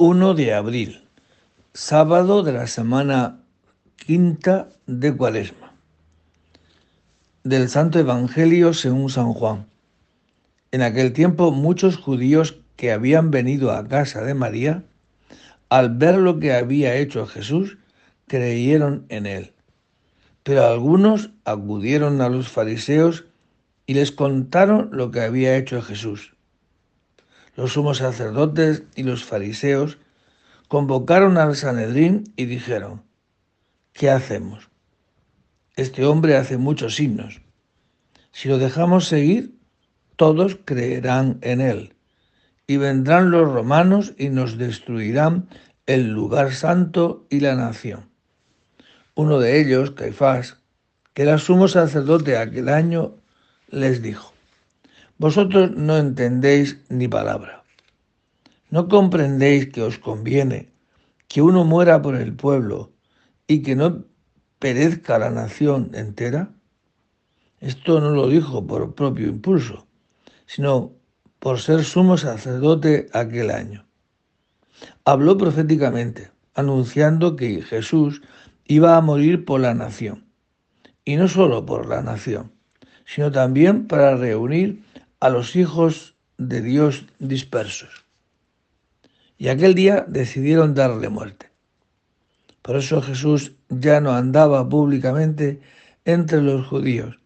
1 de abril, sábado de la semana quinta de Cuaresma. Del Santo Evangelio según San Juan. En aquel tiempo muchos judíos que habían venido a casa de María, al ver lo que había hecho Jesús, creyeron en él. Pero algunos acudieron a los fariseos y les contaron lo que había hecho Jesús. Los sumos sacerdotes y los fariseos convocaron al Sanedrín y dijeron, ¿qué hacemos? Este hombre hace muchos signos. Si lo dejamos seguir, todos creerán en él. Y vendrán los romanos y nos destruirán el lugar santo y la nación. Uno de ellos, Caifás, que era sumo sacerdote aquel año, les dijo, vosotros no entendéis ni palabra. ¿No comprendéis que os conviene que uno muera por el pueblo y que no perezca la nación entera? Esto no lo dijo por propio impulso, sino por ser sumo sacerdote aquel año. Habló proféticamente, anunciando que Jesús iba a morir por la nación, y no solo por la nación, sino también para reunir a los hijos de Dios dispersos. Y aquel día decidieron darle muerte. Por eso Jesús ya no andaba públicamente entre los judíos,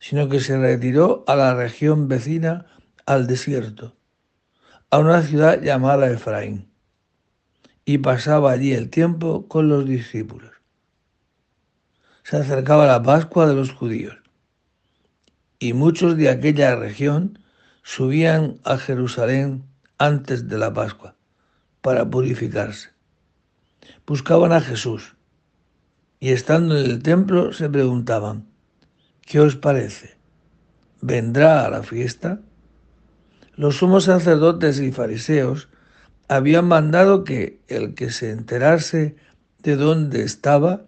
sino que se retiró a la región vecina al desierto, a una ciudad llamada Efraín, y pasaba allí el tiempo con los discípulos. Se acercaba la Pascua de los judíos y muchos de aquella región subían a Jerusalén antes de la Pascua para purificarse. Buscaban a Jesús y estando en el templo se preguntaban, ¿qué os parece? ¿Vendrá a la fiesta? Los sumos sacerdotes y fariseos habían mandado que el que se enterase de dónde estaba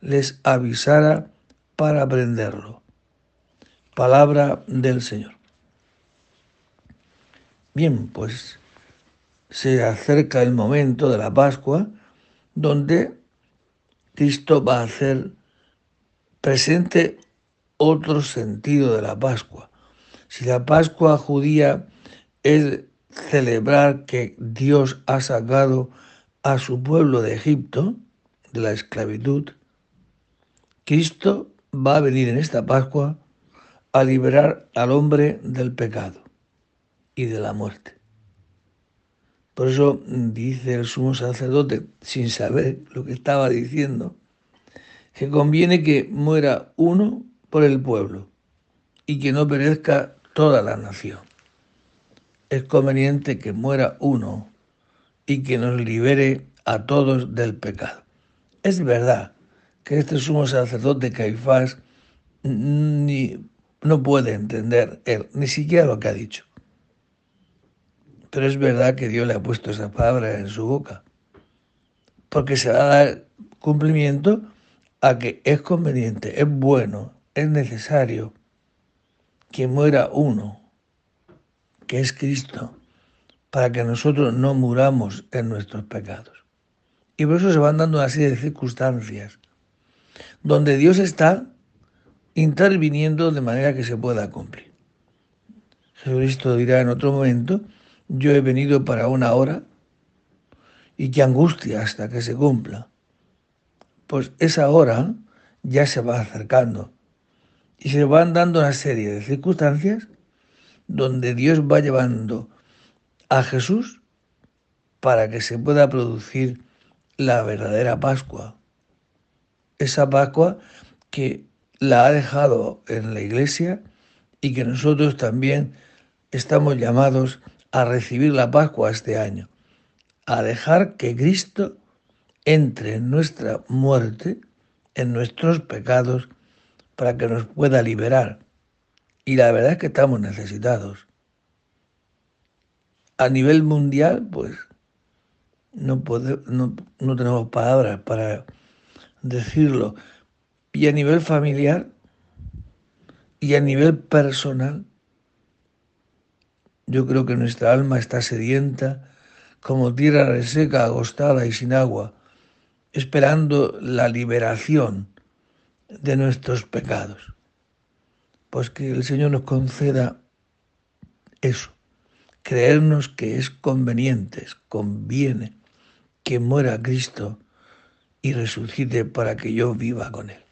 les avisara para prenderlo. Palabra del Señor. Bien, pues se acerca el momento de la Pascua donde Cristo va a hacer presente otro sentido de la Pascua. Si la Pascua judía es celebrar que Dios ha sacado a su pueblo de Egipto, de la esclavitud, Cristo va a venir en esta Pascua a liberar al hombre del pecado y de la muerte. Por eso dice el sumo sacerdote, sin saber lo que estaba diciendo, que conviene que muera uno por el pueblo y que no perezca toda la nación. Es conveniente que muera uno y que nos libere a todos del pecado. Es verdad que este sumo sacerdote Caifás ni no puede entender él, ni siquiera lo que ha dicho. Pero es verdad que Dios le ha puesto esa palabra en su boca, porque se va a dar cumplimiento a que es conveniente, es bueno, es necesario que muera uno, que es Cristo, para que nosotros no muramos en nuestros pecados. Y por eso se van dando serie de circunstancias donde Dios está interviniendo de manera que se pueda cumplir. Jesucristo dirá en otro momento, yo he venido para una hora y qué angustia hasta que se cumpla. Pues esa hora ya se va acercando y se van dando una serie de circunstancias donde Dios va llevando a Jesús para que se pueda producir la verdadera Pascua. Esa Pascua que la ha dejado en la iglesia y que nosotros también estamos llamados a recibir la Pascua este año, a dejar que Cristo entre en nuestra muerte, en nuestros pecados, para que nos pueda liberar. Y la verdad es que estamos necesitados. A nivel mundial, pues no, no, no tenemos palabras para decirlo, y a nivel familiar y a nivel personal, yo creo que nuestra alma está sedienta como tierra reseca, agostada y sin agua, esperando la liberación de nuestros pecados. Pues que el Señor nos conceda eso, creernos que es conveniente, conviene que muera Cristo y resucite para que yo viva con Él.